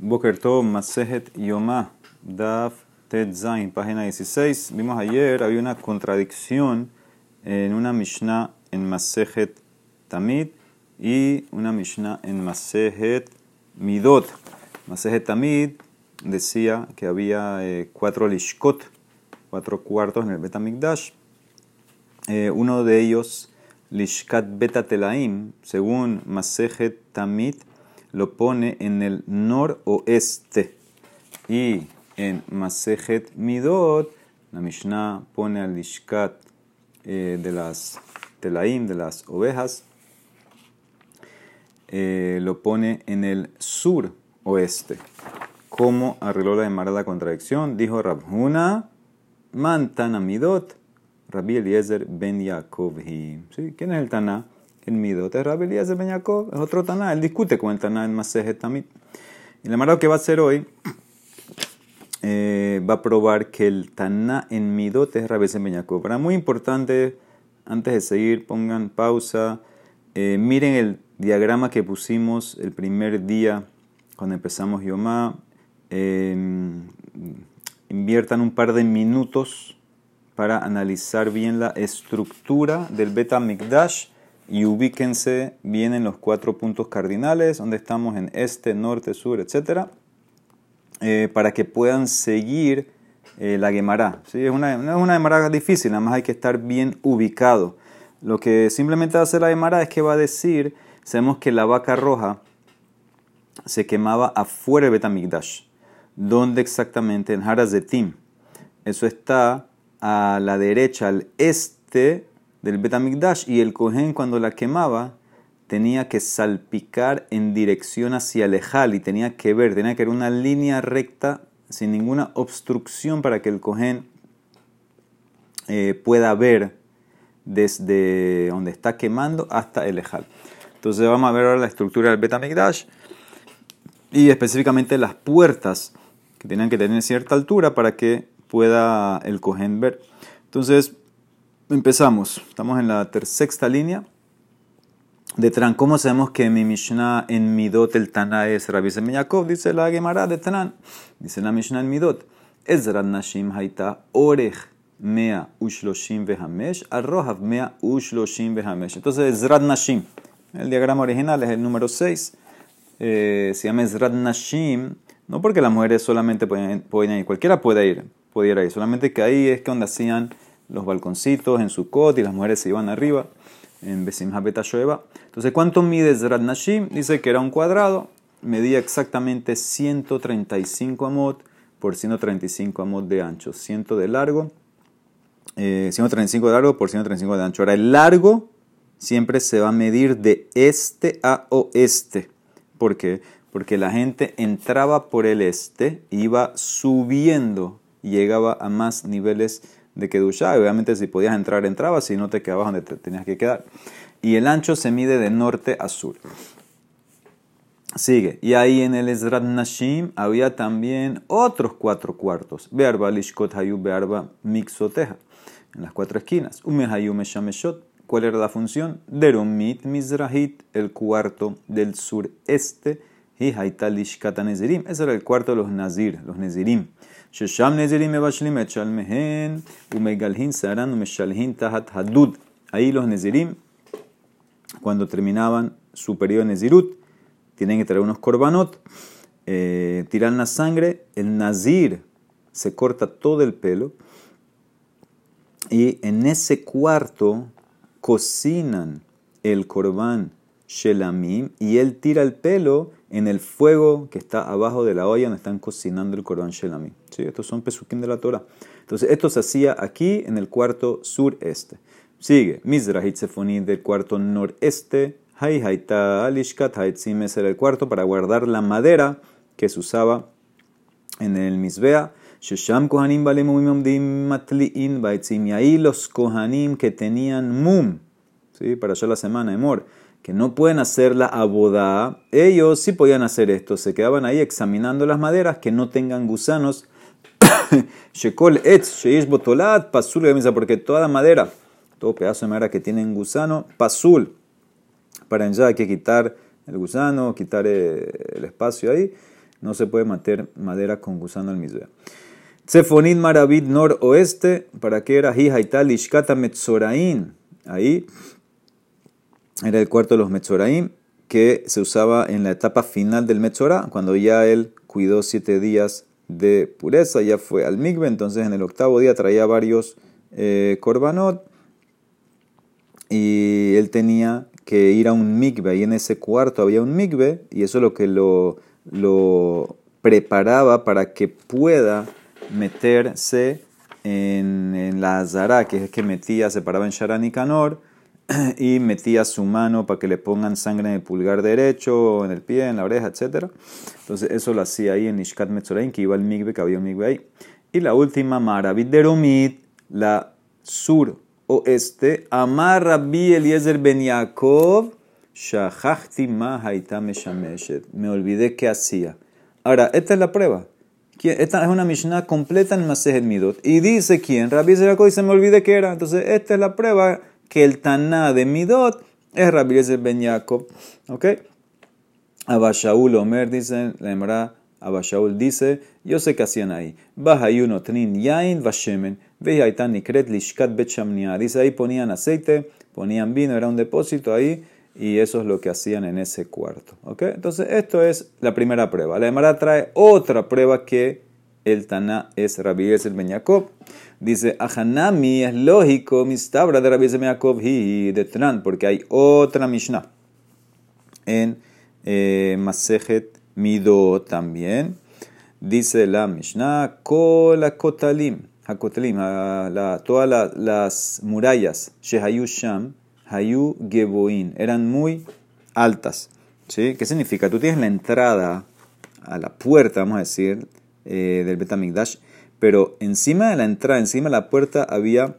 Boker Tov, Masejet Yomá, Daf Tet Zain, página 16. Vimos ayer, había una contradicción en una Mishnah en Masejet Tamid y una Mishnah en Masejet Midot. Masejet Tamid decía que había eh, cuatro lishkot, cuatro cuartos en el Betamikdash. Eh, uno de ellos, Lishkat Betatelaim, según Masejet Tamid, lo pone en el noroeste. Y en Masejet Midot, la Mishnah pone al Lishkat eh, de las Telaim, de las ovejas, eh, lo pone en el sur oeste. ¿Cómo arregló la demarada contradicción? Dijo Rabhuna, Mantana Midot, Rabbi Eliezer Ben Yaakov. ¿Sí? ¿Quién es el Taná? El Midot es Rabbi Eliezer Ben Yaakov, es otro Taná. Él discute con el Taná en Masejet Tamid. Y la demarada que va a hacer hoy eh, va a probar que el Taná en Midot es Rabbi Eliezer Ben. Para muy importante, antes de seguir, pongan pausa. Eh, miren el diagrama que pusimos el primer día cuando empezamos Yomá. Eh, inviertan un par de minutos para analizar bien la estructura del Beta Mikdash y ubíquense bien en los cuatro puntos cardinales, donde estamos en este, norte, sur, etc. Eh, para que puedan seguir eh, la Gemara. ¿sí? Es una, una Gemara difícil, nada más hay que estar bien ubicado. Lo que simplemente hacer la Gemara es que va a decir, sabemos que la vaca roja se quemaba afuera del Betamigdash. ¿Dónde exactamente? En Harazetim. Eso está a la derecha, al este del Betamigdash. Y el Kohen cuando la quemaba tenía que salpicar en dirección hacia el Ejal y tenía que ver, tenía que ver una línea recta sin ninguna obstrucción para que el Kohen eh, pueda ver desde donde está quemando hasta el Ejal. Entonces vamos a ver ahora la estructura del Betamigdash y específicamente las puertas que tenían que tener cierta altura para que pueda el Kohen ver. Entonces empezamos, estamos en la sexta línea de Tran. ¿Cómo sabemos que mi Mishnah en Midot el Tana es Rabbi Semeyakov? Dice la Gemara de Tran. Dice la Mishnah en Midot. Ezrat Nashim Haita Orech Mea Ushloshim Vehamesh Arrohav Mea Ushloshim Vehamesh. Entonces Ezrat Nashim. El diagrama original es el número 6. Eh, se llama Ezrat Nashim. No porque las mujeres solamente pueden, pueden ir, cualquiera puede ir, pudiera ir. Solamente que ahí es que donde hacían los balconcitos en su cot y las mujeres se iban arriba en Besimha Betashoeva. Entonces, ¿cuánto mide Ezrat Nashim? Dice que era un cuadrado, medía exactamente 135 amot por 135 amot de ancho, 100 de largo, eh, 135 de largo por 135 de ancho. Ahora, el largo siempre se va a medir de este a oeste. ¿Por qué? Porque la gente entraba por el este, iba subiendo llegaba a más niveles de Kedushá. Obviamente, si podías entrar, entrabas, si no te quedabas donde te tenías que quedar. Y el ancho se mide de norte a sur. Sigue. Y ahí en el Ezrat Nashim había también otros cuatro cuartos. Bearba Lishkot Hayu Bearba Mixoteja. En las cuatro esquinas. Umehayu Meshameshot. ¿Cuál era la función? Deromit Mizrahit, el cuarto del sureste. Lishkata Nezirim. Ese era el cuarto de los Nazir, los Nezirim. Shesham Nezirim Mebashlim Echalmehen. Umegalhin Saran Umeshalhin Tahat Hadud. Ahí los Nezirim, cuando terminaban su periodo de Nezirut, tienen que traer unos korbanot, eh, tiran la sangre, el nazir se corta todo el pelo y en ese cuarto cocinan el korban shelamim y él tira el pelo en el fuego que está abajo de la olla donde están cocinando el korban shelamim. ¿Sí? Estos son pesukim de la Torah. Entonces esto se hacía aquí en el cuarto sureste. Sigue, Mizrahit Sefonid del cuarto noreste, Hay Haita Alishkat Haitzim era el cuarto para guardar la madera que se usaba en el Mizbea. Shesham Kohanim Matliin Baitzim. Y ahí los Kohanim que tenían Mum, ¿sí? para ya la semana de Mor, que no pueden hacer la abodá, ellos sí podían hacer esto. Se quedaban ahí examinando las maderas que no tengan gusanos. Shekol Etz Sheish Botolat Pasul porque toda madera todo pedazo de madera que tiene un gusano, pasul. Para allá hay que quitar el gusano, quitar el espacio ahí. no se puede meter madera con gusano al misbea. Tsefonit Maravit noroeste, ¿para qué era? Hijaital Ishkata Metzoraim. Ahí era el cuarto de los Metzoraim que se usaba en la etapa final del Metzorah, cuando ya él cuidó siete días de pureza, ya fue al Migbe, entonces en el octavo día traía varios eh, korbanot y él tenía que ir a un Migbe, y en ese cuarto había un Migbe, y eso es lo que lo, lo preparaba para que pueda meterse en, en la Azara, que es que metía, se paraba en Sharan y Canor, y metía su mano para que le pongan sangre en el pulgar derecho, en el pie, en la oreja, etc. Entonces eso lo hacía ahí en Ishkat Metzorain, que iba al migbe, que había un migbe ahí. Y la última, Maravit Deromit, la sur oeste, Amar Rabbi Eliezer Ben Yaakov, Shahachti Ma Me olvidé qué hacía. Ahora, esta es la prueba. Esta es una Mishnah completa en Masejet Midot. Y dice quién, Rabbi Eliezer dice, me olvidé qué era. Entonces, esta es la prueba que el Taná de Midot es Rabbi Ben Yaakov. ¿Ok? Abashaul Omer dice, la Emra Abashaul dice, yo sé qué hacían ahí. Trin yain vashemen, lishkat bechamnia. Dice ahí ponían aceite, ponían vino, era un depósito ahí, y eso es lo que hacían en ese cuarto. ¿Ok? Entonces, esto es la primera prueba. La Emara trae otra prueba que el Taná es Rabbi Eliezer Ben Yaakov. Dice, Ahanami es lógico, mistabra de Rabbi Yaakov y de Tran, porque hay otra Mishnah en eh, Masejet Mido también. Dice la Mishnah, Kola Kotalim, Hakotalim, todas las murallas, Shehayu Sham, Hayu Geboin, eran muy altas. ¿Sí? ¿Qué significa? Tú tienes la entrada a la puerta, vamos a decir, eh, del Betamigdash pero encima de la entrada, encima de la puerta había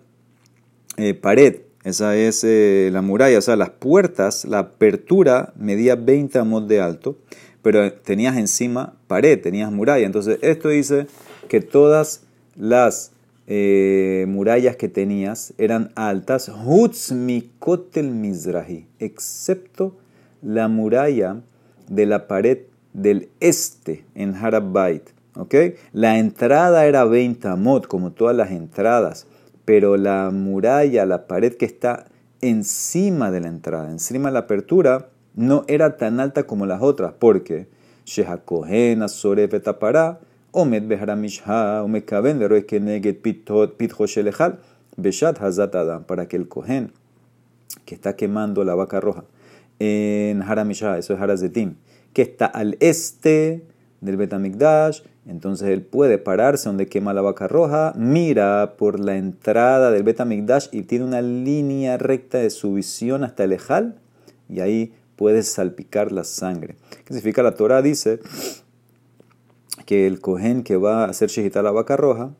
eh, pared. Esa es eh, la muralla, o sea, las puertas, la apertura medía 20 amos de alto, pero tenías encima pared, tenías muralla. Entonces, esto dice que todas las eh, murallas que tenías eran altas, Hutzmikotel Mizrahi, excepto la muralla de la pared del este en Harabait. La entrada era 20 amot, como todas las entradas, pero la muralla, la pared que está encima de la entrada, encima de la apertura, no era tan alta como las otras, porque Shehakohen Azore Tapará, Omed Beharamishha, Omed Kaben, Keneget Pitho Shelechal, Beshat Hazat Adam, para que el Kohen, que está quemando la vaca roja, en Haramishah, eso es Harazetim, que está al este del Betamikdash, entonces él puede pararse donde quema la vaca roja, mira por la entrada del Betamikdash y tiene una línea recta de su visión hasta el Ejal, y ahí puede salpicar la sangre. ¿Qué significa? La Torah dice que el cohen que va a hacer shihita la vaca roja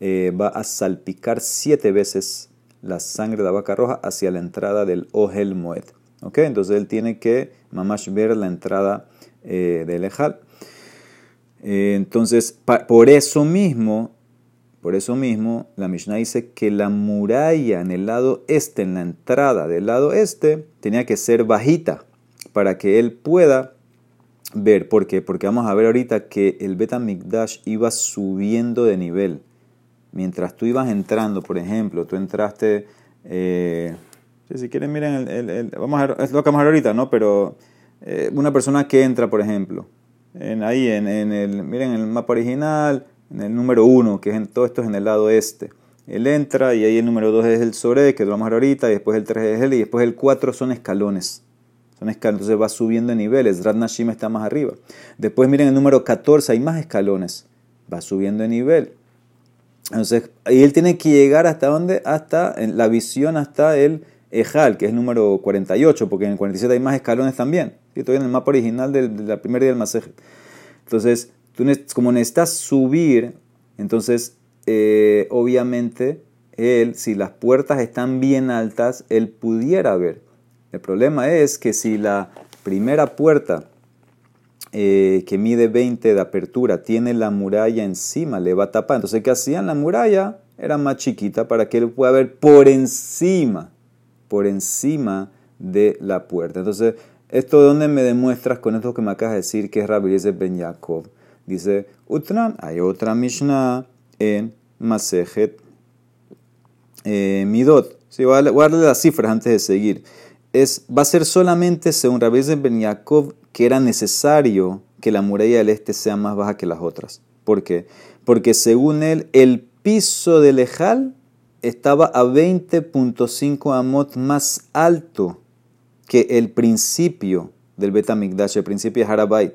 eh, va a salpicar siete veces la sangre de la vaca roja hacia la entrada del Ohel Moed. ¿Ok? Entonces él tiene que mamash ver la entrada eh, del Ejal. Eh, entonces, por eso mismo, por eso mismo, la Mishnah dice que la muralla en el lado este, en la entrada del lado este, tenía que ser bajita para que él pueda ver. ¿Por qué? Porque vamos a ver ahorita que el Betamikdash iba subiendo de nivel. Mientras tú ibas entrando, por ejemplo, tú entraste... Eh, si quieren, miren, el, vamos a ver, es lo que vamos a ver ahorita, ¿no? Pero eh, una persona que entra, por ejemplo, en, ahí en, el, miren el mapa original, en el número 1, que es en, todo esto es en el lado este. Él entra y ahí el número 2 es el sobre, que lo vamos a ver ahorita, y después el 3 es él, y después el 4 son escalones. Son escalones, entonces va subiendo de niveles. Rat Nashim está más arriba. Después miren el número 14, hay más escalones. Va subiendo de nivel. Entonces, ahí él tiene que llegar hasta dónde? Hasta en la visión, hasta el Ejal, que es el número 48, porque en el 47 hay más escalones también. Estoy en el mapa original del, la primera del. Entonces, como necesitas subir, entonces, eh, obviamente, él, si las puertas están bien altas, él pudiera ver. El problema es que si la primera puerta eh, que mide 20 de apertura tiene la muralla encima, le va a tapar. Entonces, ¿qué hacían? La muralla era más chiquita para que él pueda ver por encima, por encima de la puerta. Entonces, ¿Esto de dónde me demuestras con esto que me acabas de decir que es Rabbi Ben Yaakov? Dice, Utran, hay otra Mishnah en Masejet eh, Midot. Sí, voy, a, las cifras antes de seguir. Es, va a ser solamente según Rabbi Ben Yaakov que era necesario que la muralla del este sea más baja que las otras. ¿Por qué? Porque según él, el piso del Ejal estaba a 20.5 amot más alto que el principio del Betamikdash, el principio de Harabait.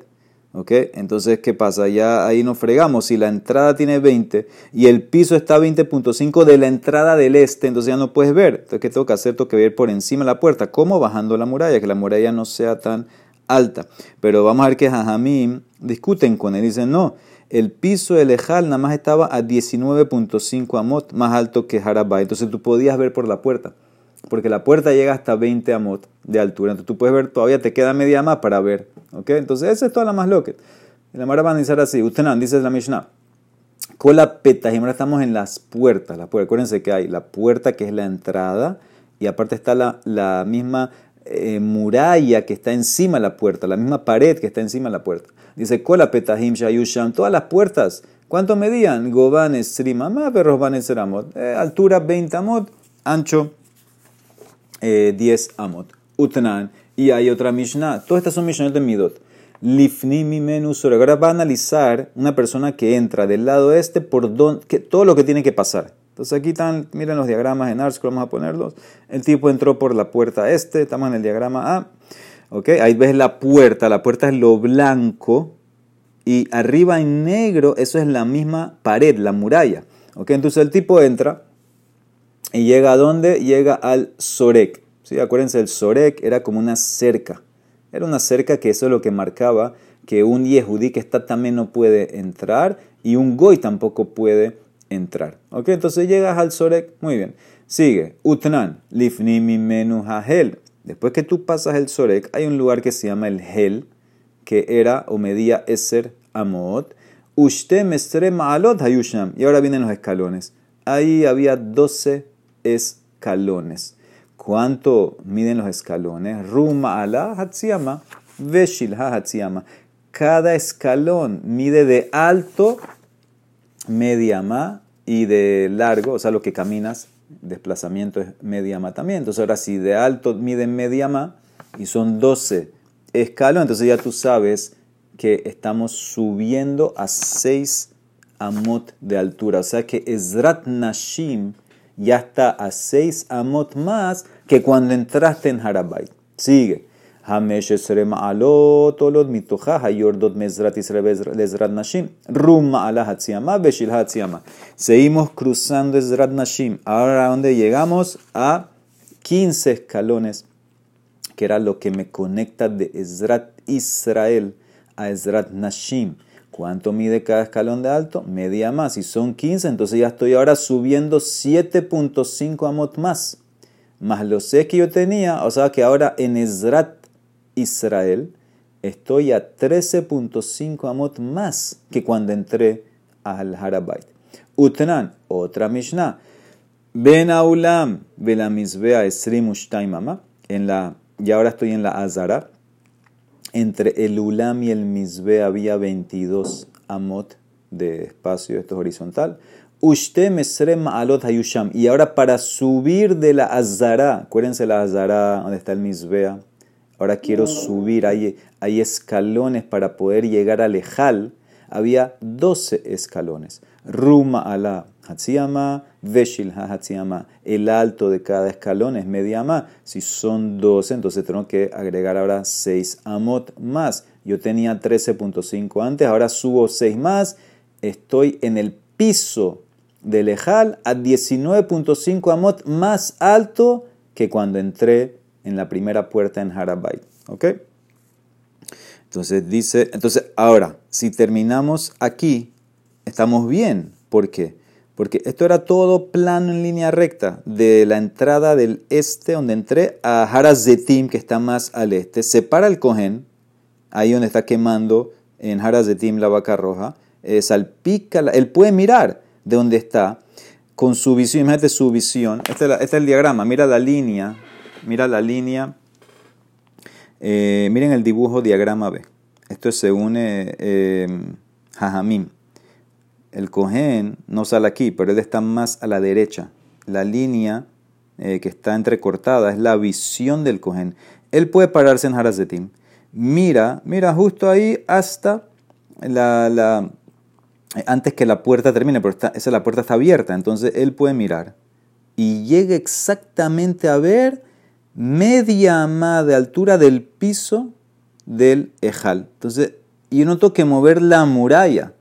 ¿Ok? Entonces, ¿qué pasa? Ya ahí nos fregamos. Si la entrada tiene 20 y el piso está a 20.5 de la entrada del este, entonces ya no puedes ver. Entonces, ¿qué tengo que hacer? Tengo que ver por encima de la puerta. ¿Cómo? Bajando la muralla, que la muralla no sea tan alta. Pero vamos a ver que Jajamim discuten con él. Dicen, no, el piso del Ejal nada más estaba a 19.5 amot, más alto que Harabait. Entonces tú podías ver por la puerta porque la puerta llega hasta 20 amot de altura. Entonces tú puedes ver, todavía te queda media más para ver. ¿ok? Entonces esa es toda la más loca. La Mara va a decir así, usted no, dice la Mishnah. Con la ahora estamos en las puertas. La puerta. Acuérdense que hay la puerta que es la entrada y aparte está la, la misma eh, muralla que está encima de la puerta, la misma pared que está encima de la puerta. Dice, Kola petahim shayusham, todas las puertas, ¿cuánto medían? Gobanes srimamá, perros vanes seramot. Eh, altura 20 amot, ancho 10 eh, amot. Utnan. Y hay otra Mishnah. Todas estas son Mishnah de Midot. Lifni mi Ahora va a analizar una persona que entra del lado este por don, todo lo que tiene que pasar. Entonces aquí están, miren los diagramas en ARSC, vamos a ponerlos. El tipo entró por la puerta este, estamos en el diagrama A. ¿ok? Ahí ves la puerta, la puerta es lo blanco y arriba en negro, eso es la misma pared, la muralla. ¿ok? Entonces el tipo entra y llega a dónde? Llega al Sorek. ¿sí? Acuérdense, el Sorek era como una cerca. Era una cerca que eso es lo que marcaba que un Yehudí que está también no puede entrar y un Goy tampoco puede entrar. ¿Ok? Entonces llegas al Sorek. Muy bien. Sigue. Utnan. Lifnimi menu hahel. Después que tú pasas el Sorek, hay un lugar que se llama el Hel, que era o medía Eser Amot. Ushte mestre ma'alot hayusham. Y ahora vienen los escalones. Ahí había 12 escalones. ¿Cuánto miden los escalones? Ruma ala hatsiyama, veshilha hatsiyama. Cada escalón mide de alto media ma y de largo, o sea, lo que caminas, desplazamiento es media ma también. Entonces, ahora si de alto mide media ma y son 12 escalones, entonces ya tú sabes que estamos subiendo a 6 amot de altura. O sea que Ezrat Nashim ya está a 6 amot más que cuando entraste en Harabait. Sigue. Seguimos cruzando Ezrat Nashim. Ahora, ¿a dónde llegamos? A 15 escalones, que era lo que me conecta de Ezrat Israel a Ezrat Nashim. ¿Cuánto mide cada escalón de alto? Media más. Si son 15, entonces ya estoy ahora subiendo 7.5 amot más. Más lo sé que yo tenía, o sea que ahora en Ezrat Israel estoy a 13.5 amot más que cuando entré al Harabait. Utnan, otra Mishnah. Ben Aulam, Velamizbea Esrim Mama. En la, y ahora estoy en la Azara entre el Ulam y el Mizbe había 22 amot de espacio, esto es horizontal. Ushte mesrem alot hayusham. Y ahora para subir de la Azara, acuérdense la Azara, donde está el Mizbea. Ahora quiero subir, hay, hay escalones para poder llegar al Ejal. Había 12 escalones. Ruma ala Hatsiyama, Veshil Hatsiyama. El alto de cada escalón es media ma. Si son 12, entonces tengo que agregar ahora 6 amot más. Yo tenía 13.5 antes, ahora subo 6 más. Estoy en el piso del Ejal a 19.5 amot más alto que cuando entré en la primera puerta en Harabay. ¿Ok? Entonces dice, entonces ahora, si terminamos aquí, estamos bien. ¿Por qué? Porque esto era todo plano en línea recta, de la entrada del este, donde entré, a Harazetim, que está más al este. Separa el Cohen, ahí donde está quemando en Harazetim la vaca roja. Eh, salpica, él puede mirar de donde está, con su visión, imagínate su visión. Este, este es, el diagrama, mira la línea, mira la línea Eh, miren el dibujo diagrama B. Esto es según eh, Jajamim. El cohen no sale aquí, pero él está más a la derecha. La línea que está entrecortada es la visión del cohen. Él puede pararse en Harazetim. Mira, mira justo ahí hasta la, antes que la puerta termine, pero esa la puerta está abierta, entonces él puede mirar y llega exactamente a ver media ama de altura del piso del Ejal. Entonces, yo no tengo que mover la muralla.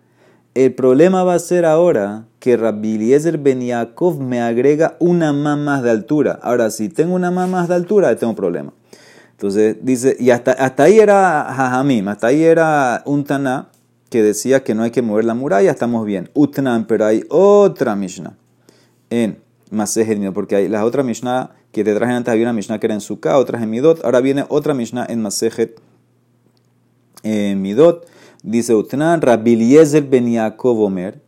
El problema va a ser ahora que Rabbi Eliezer Ben Yaakov me agrega una más más de altura. Ahora, si tengo una más más de altura, tengo problema. Entonces dice, y hasta, hasta ahí era Jajamim, hasta ahí era un Taná que decía que no hay que mover la muralla, estamos bien. Utnan, pero hay otra Mishnah en Masejet porque hay las otras Mishnah que te trajen antes había una Mishnah que era en Sukkah, otras en Midot, ahora viene otra Mishnah en Masejet en Midot. Dice Utnan, Rabbi Eliezer ben Yaakov Omer,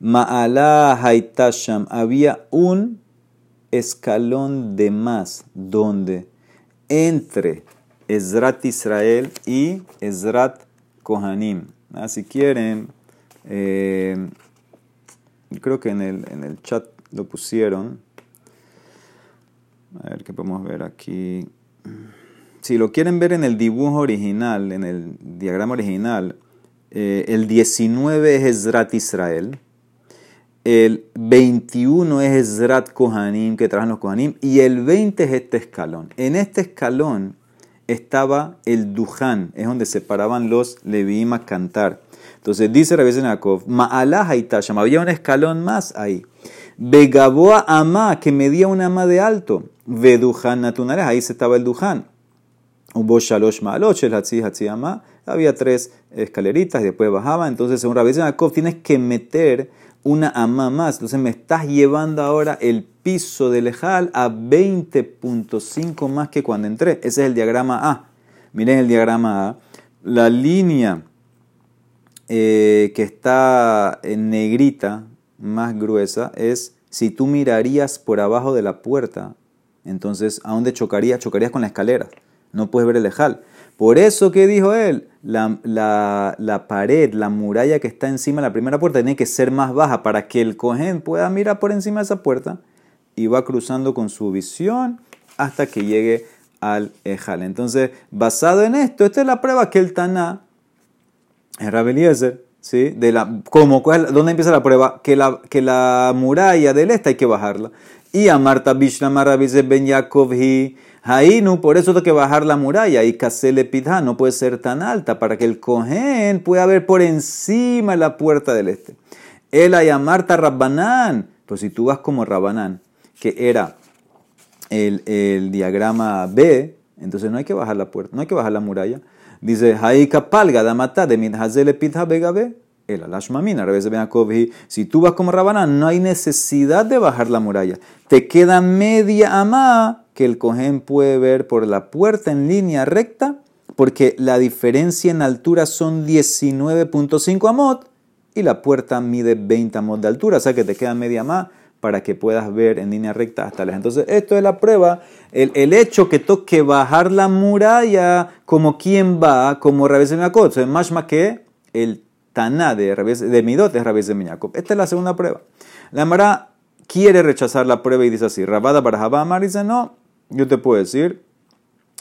Ma'ala Haitasham, había un escalón de más, donde entre Ezrat Israel y Ezrat Kohanim. Ah, si quieren, eh, creo que en el, en el chat lo pusieron. A ver qué podemos ver aquí. Si lo quieren ver en el dibujo original, en el diagrama original, eh, el 19 es Ezrat Israel, el 21 es Ezrat Kohanim, que trajan los Kohanim, y el 20 es este escalón. En este escalón estaba el Duhan, es donde se paraban los Leviim a cantar. Entonces dice Rabbi Yaakov, Ma'alah Haitasham, había un escalón más ahí. Begaboa Ama, que medía una ama de alto. Veduhan Natunares, ahí se estaba el Duhan. Hubo Shalosh Ma'aloch, el Hatzi Hatzi Ama. Había tres escaleritas y después bajaba. Entonces, según Rabbi Yaakov, tienes que meter una ama más. Entonces, me estás llevando ahora el piso del Ejal a 20.5 más que cuando entré. Ese es el diagrama A. Miren el diagrama A. La línea eh, que está en negrita más gruesa es si tú mirarías por abajo de la puerta, entonces ¿a dónde chocarías? Chocarías con la escalera. No puedes ver el ejal. Por eso que dijo él, la, la, pared, la muralla que está encima de la primera puerta tiene que ser más baja para que el cojén pueda mirar por encima de esa puerta y va cruzando con su visión hasta que llegue al ejal. Entonces, basado en esto, esta es la prueba que el Taná, el Rabeliezer, ¿sí? De la, como, ¿Dónde empieza la prueba? Que la, que la muralla del este hay que bajarla. Y a Marta Bishlama dice Ben Yaakov Por eso hay que bajar la muralla. Y Kasele Pidha no puede ser tan alta para que el Cohen pueda ver por encima la puerta del este. Él a Marta Rabbanán. Pues si tú vas como Rabbanán, que era el, el, diagrama B, entonces no hay que bajar la puerta, no hay que bajar la muralla. Dice, Haika palga damata de minhazele pitha begabe. El alashmamina, si tú vas como Rabana, no hay necesidad de bajar la muralla. Te queda media ama que el cohen puede ver por la puerta en línea recta, porque la diferencia en altura son 19.5 amot y la puerta mide 20 amot de altura, o sea que te queda media ama para que puedas ver en línea recta hasta lejos. Entonces, esto es la prueba. El, hecho que toque bajar la muralla como quien va, como Rabés de Es más más que el Taná de, de Midot es Rabés de Esta es la segunda prueba. La Mara quiere rechazar la prueba y dice así: Rabada para Amar dice: No, yo te puedo decir.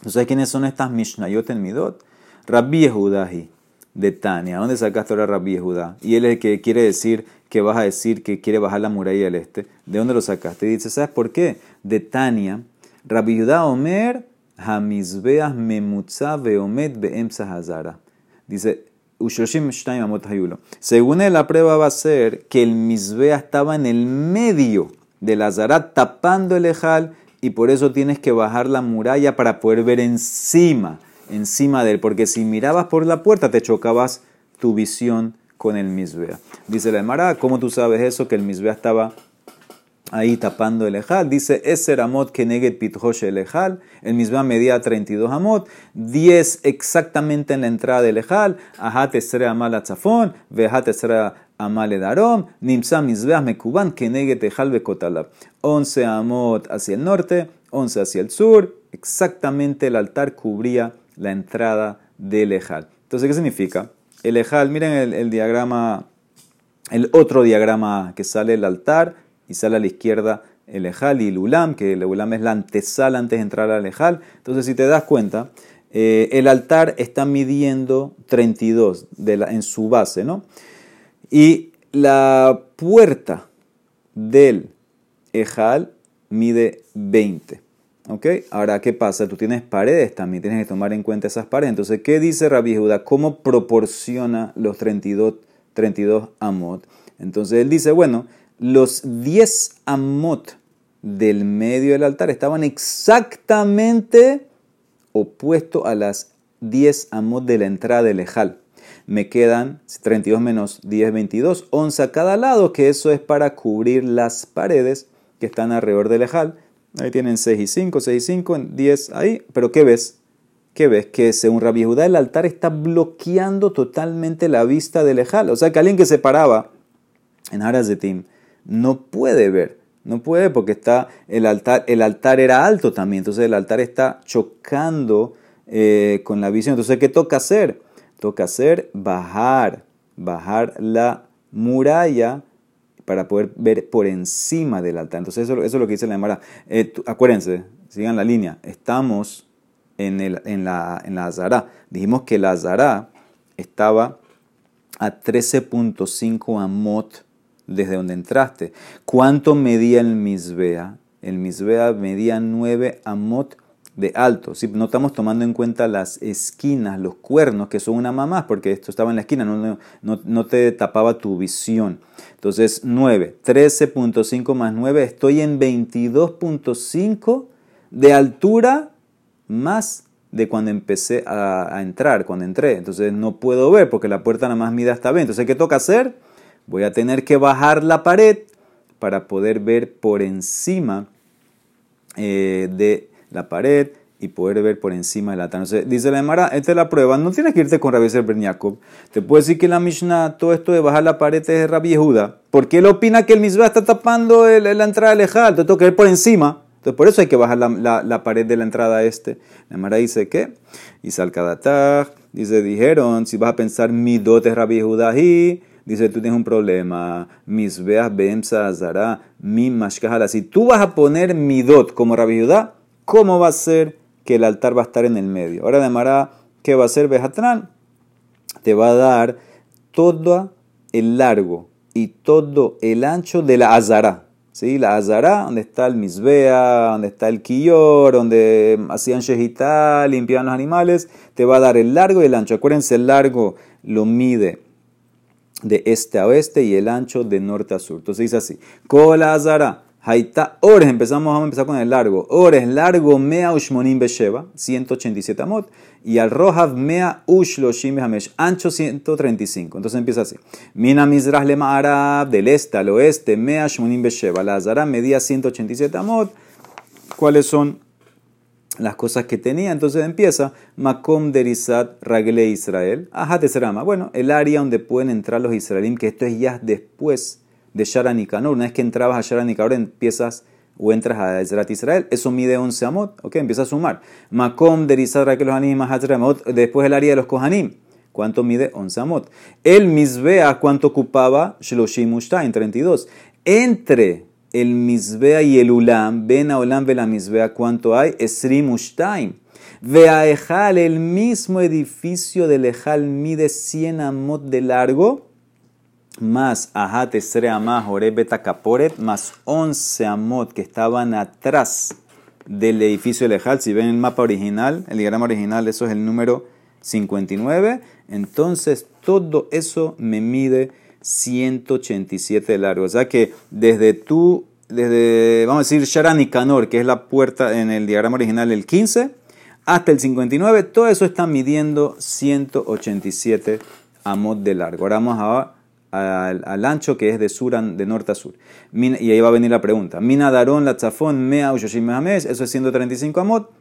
¿Sabes quiénes son estas Mishnayot en Midot? Rabbi Yehudahi de Tania. ¿Dónde sacaste ahora Rabbi Yehuda? Y él es el que quiere decir que vas a decir que quiere bajar la muralla del este. ¿De dónde lo sacaste? Y dice, ¿sabes por qué? De Tania, Rabbi Yehuda Omer, Hamizbeah Memutza Veomet Beem Hazara. Dice, según él, la prueba va a ser que el Mizbeah estaba en el medio del Azarat tapando el Ejal y por eso tienes que bajar la muralla para poder ver encima, encima de él, porque si mirabas por la puerta te chocabas tu visión con el Mizbea. Dice la Emara, ¿cómo tú sabes eso? Que el Mizbea estaba ahí tapando el Ejal. Dice, ese amot que neget pithosh el Ejal. El Mizbea medía 32 amot, 10 exactamente en la entrada del Ejal. Ajat esre amal atzafón, vejat esre amal edarom, nimsa Mizbea mekuban que neget Ejal bekotalab. 11 amot hacia el norte, 11 hacia el sur. Exactamente el altar cubría la entrada del Ejal. Entonces, ¿qué significa? El Ejal, miren el, diagrama, el otro diagrama que sale el altar y sale a la izquierda el Ejal y el Ulam, que el Ulam es la antesala antes de entrar al Ejal. Entonces, si te das cuenta, eh, el altar está midiendo 32 de en su base, ¿no? Y la puerta del Ejal mide 20. ¿Ok? Ahora, ¿qué pasa? Tú tienes paredes también, tienes que tomar en cuenta esas paredes. Entonces, ¿qué dice Rabbi Judá? ¿Cómo proporciona los 32, 32 amot? Entonces, él dice, bueno, los 10 amot del medio del altar estaban exactamente opuestos a las 10 amot de la entrada del ejal. Me quedan 32 menos 10, 22, 11 a cada lado, que eso es para cubrir las paredes que están alrededor del ejal. Ahí tienen 6 y 5, 6 y 5, 10 ahí. Pero ¿qué ves? ¿Qué ves? Que según Rabbi Judá el altar está bloqueando totalmente la vista del ejal. O sea que alguien que se paraba en Aras de Tim no puede ver. No puede porque está el altar, el altar era alto también, entonces el altar está chocando eh, con la visión. Entonces, ¿qué toca hacer? Toca hacer bajar, bajar la muralla para poder ver por encima del altar. Entonces, eso, es lo que dice la Gemara. Eh, acuérdense, sigan la línea. Estamos en, el, en la, en la Azara. Dijimos que la Azara estaba a 13.5 amot desde donde entraste. ¿Cuánto medía el Misbea? El Misbea medía 9 amot de alto. Si no estamos tomando en cuenta las esquinas, los cuernos, que son una mamá, porque esto estaba en la esquina, no, no, te tapaba tu visión. Entonces, 9, 13.5 más 9, estoy en 22.5 de altura más de cuando empecé a, a, entrar, cuando entré. Entonces, no puedo ver porque la puerta nada más mide hasta 20. Entonces, ¿qué toca hacer? Voy a tener que bajar la pared para poder ver por encima eh, de la pared y poder ver por encima de la tana. dice la Emara, esta es la prueba. No tienes que irte con Rabbi Ben Jacob. Te puedo decir que la Mishnah, todo esto de bajar la pared es de Rabbi Yehuda. Porque él opina que el Misbah está tapando la entrada del Ejal. Te tengo que ver por encima. Entonces, por eso hay que bajar la, pared de la entrada a este. La Emara dice que, y salcadataj, dice, dijeron, si vas a pensar mi dote Rabbi Yehuda y dice, tú tienes un problema, mis veas beemsa mi mashkahala. Si tú vas a poner mi dot como Rabbi ¿cómo va a ser que el altar va a estar en el medio? Ahora llamará, ¿qué va a ser Bejatran? Te va a dar todo el largo y todo el ancho de la azara. ¿Sí? La azara, donde está el misbea, donde está el quillor, donde hacían shejitá, limpiaban los animales, te va a dar el largo y el ancho. Acuérdense, el largo lo mide de este a oeste y el ancho de norte a sur. Entonces dice así, Kola Azara, Haita Ores, empezamos, vamos a empezar con el largo. Ores, largo, Mea Ushmonim Besheva, 187 amot, y al Rojav Mea Ushloshim Hamesh, ancho 135. Entonces empieza así. Mina Mizrah Lema Arab, del este al oeste, Mea Ushmonim Besheva. La medía 187 amot. ¿Cuáles son las cosas que tenía. Entonces empieza Makom Derizat Ragle Israel. Ajá, Serama. Bueno, el área donde pueden entrar los israelíes, que esto es ya después de Sharan y Una vez que entrabas a Sharan y empiezas o entras a Ezrat Israel. Eso mide 11 amot. Ok, empieza a sumar. Makom Derizat Ragle los Anim, Después el área de los Kohanim. ¿Cuánto mide? 11 amot. El Misbea, ¿cuánto ocupaba? Shloshim Ushtain, 32. Entre el Misbea y el Ulam, ven a Ulam, ve la Misbea, ¿cuánto hay? Esrim Ushtaim. Ve a Ejal, el mismo edificio del Ejal mide 100 amot de largo, más Ahat Esre Amah Beta Kaporet, más 11 amot que estaban atrás del edificio del Ejal. Si ven el mapa original, el diagrama original, eso es el número 59. Entonces, todo eso me mide 187 de largo. O sea que desde tú, desde, vamos a decir, Sharan y Canor, que es la puerta en el diagrama original el 15, hasta el 59, todo eso está midiendo 187 amot de largo. Ahora vamos al, ancho que es de sur de norte a sur. y ahí va a venir la pregunta. Mina Darón, la Tzafón, Mea, Ushoshim, eso es 135 amot.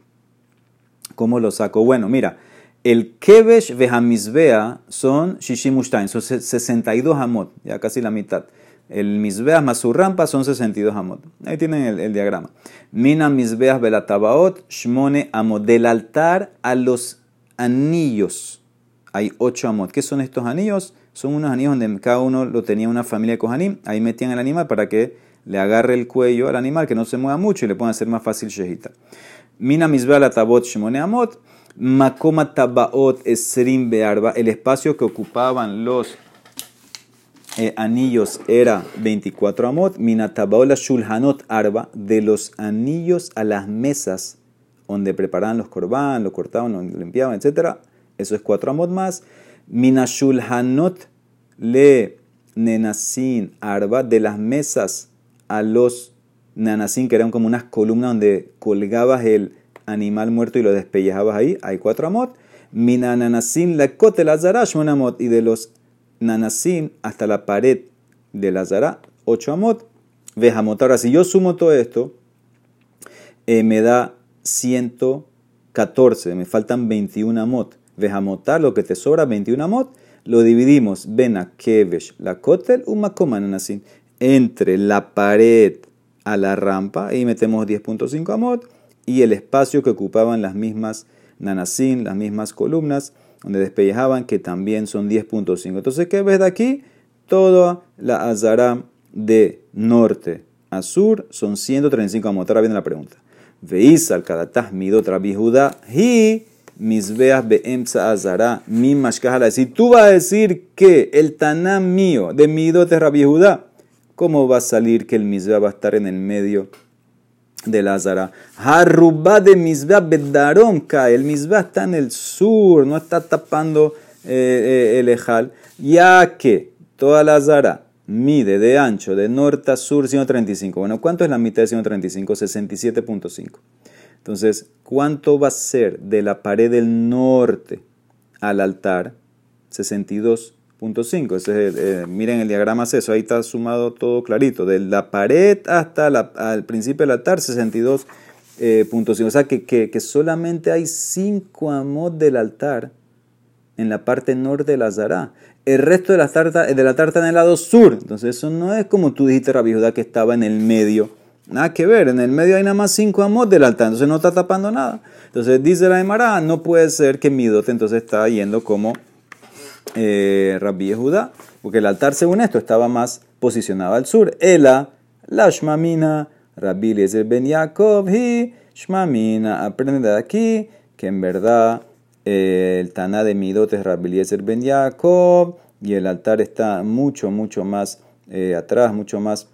¿Cómo lo saco? Bueno, mira, el Kevesh Vehamisbea son Shishimushtain, son 62 amot, ya casi la mitad. El Misbeas más su rampa son 62 amot. Ahí tienen el, diagrama. Mina Misbeas Belatabaot, Shmone amot. Del altar a los anillos hay ocho amot. ¿Qué son estos anillos? Son unos anillos donde cada uno lo tenía una familia de Kohanim. Ahí metían el animal para que le agarre el cuello al animal, que no se mueva mucho y le puedan hacer más fácil shejita. Mina misbea la tabot shmone amot. Makoma tabaot esrim bearba. El espacio que ocupaban los eh, anillos era 24 amot. Mina tabaot la shulhanot arba. De los anillos a las mesas donde preparaban los corbán, lo cortaban, lo limpiaban, etc. Eso es 4 amot más. Mina shulhanot le nenasin arba. De las mesas a los nanasin, que eran como unas columnas donde colgabas el animal muerto y lo despellejabas ahí, hay cuatro amot. Mina nanasin la amot. Y de los nanasin hasta la pared de la zara, ocho amot. Vejamot. Ahora, si yo sumo todo esto, eh, me da 114, me faltan 21 amot. Vejamotar, lo que te sobra, 21 amot, lo dividimos. Ven a kevesh, la kotel, un makoma nanasin entre la pared a la rampa y metemos 10.5 amot y el espacio que ocupaban las mismas nanasin, las mismas columnas donde despellejaban que también son 10.5. Entonces, ¿qué ves de aquí? Toda la azara de norte a sur son 135 amot. Ahora viene la pregunta. Veis al kadatah midot Judá y mis veas beemsa azara mi mashkahala. Si tú vas a decir que el taná mío de midot es rabbi Judá, ¿cómo va a salir que el misbea va a estar en el medio de la Zara? Harubá de misbea bedarom cae. El misbea está en el sur, no está tapando eh, eh, el ejal, ya que toda la Zara mide de ancho de norte a sur 135. Bueno, ¿cuánto es la mitad de 135? 67.5. Entonces, ¿cuánto va a ser de la pared del norte al altar? 62 .5. Eh, miren el diagrama eso, ahí está sumado todo clarito. De la pared hasta al principio del altar, 62.5. Eh, o sea que, que, solamente hay 5 amot del altar en la parte norte de la Zara. El resto de la tarta, de la tarta en el lado sur. Entonces eso no es como tú dijiste, Rabbi Judá, que estaba en el medio. Nada que ver, en el medio hay nada más 5 amot del altar, entonces no está tapando nada. Entonces dice la Emara, no puede ser que mi dote entonces está yendo como eh, Rabbi Yehuda, porque el altar, según esto, estaba más posicionado al sur. Ela, la Shmamina, Rabbi Eliezer ben Yaakov, y Shmamina, aprende de aquí que en verdad eh, el Taná de Midot es Rabbi Eliezer ben Yaakov, y el altar está mucho, mucho más eh, atrás, mucho más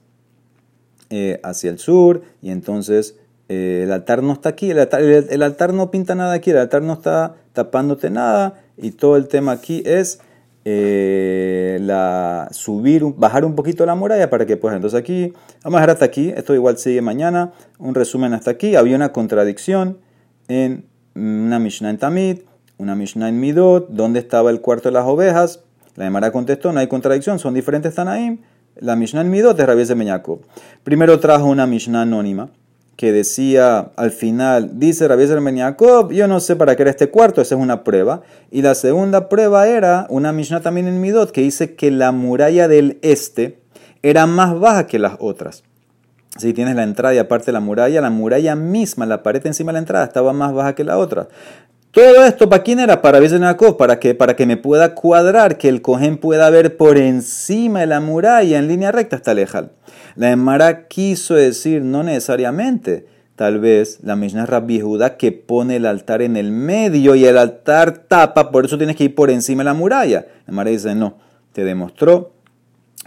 eh, hacia el sur, y entonces el altar no está aquí, el altar, el altar, no pinta nada aquí, el altar no está tapándote nada, y todo el tema aquí es eh, la, subir, bajar un poquito la muralla para que pues entonces aquí, vamos a dejar hasta aquí, esto igual sigue mañana, un resumen hasta aquí, había una contradicción en una Mishnah en Tamid, una Mishnah en Midot, ¿dónde estaba el cuarto de las ovejas? La Emara contestó, no hay contradicción, son diferentes Tanaim. La Mishnah en Midot es Rabbi Meñaco. Primero trajo una Mishnah anónima, que decía al final, dice Rabbi Ben Yaakov, yo no sé para qué era este cuarto, esa es una prueba. Y la segunda prueba era una Mishnah también en Midot, que dice que la muralla del este era más baja que las otras. Si tienes la entrada y aparte la muralla, la muralla misma, la pared encima de la entrada, estaba más baja que la otra. Todo esto, ¿para quién era? Para Jacob, para que, para que me pueda cuadrar, que el cojén pueda ver por encima de la muralla en línea recta hasta lejal. La Emara quiso decir, no necesariamente, tal vez la Mishnah Rabbi Judá que pone el altar en el medio y el altar tapa, por eso tienes que ir por encima de la muralla. La Emara dice, no, te demostró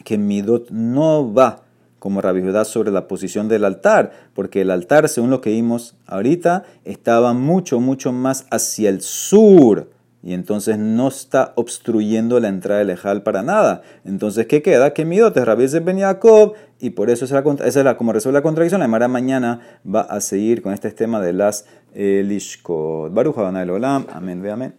que Midot no va como Rabbi sobre la posición del altar, porque el altar, según lo que vimos ahorita, estaba mucho, mucho más hacia el sur y entonces no está obstruyendo la entrada del Ejal para nada. Entonces, ¿qué queda? Que Midot es Rabbi Ben Jacob y por eso esa es la, como resuelve la contradicción. La Mara mañana va a seguir con este tema de las eh, Lishkot. Baruch Olam. Amén, ve amén.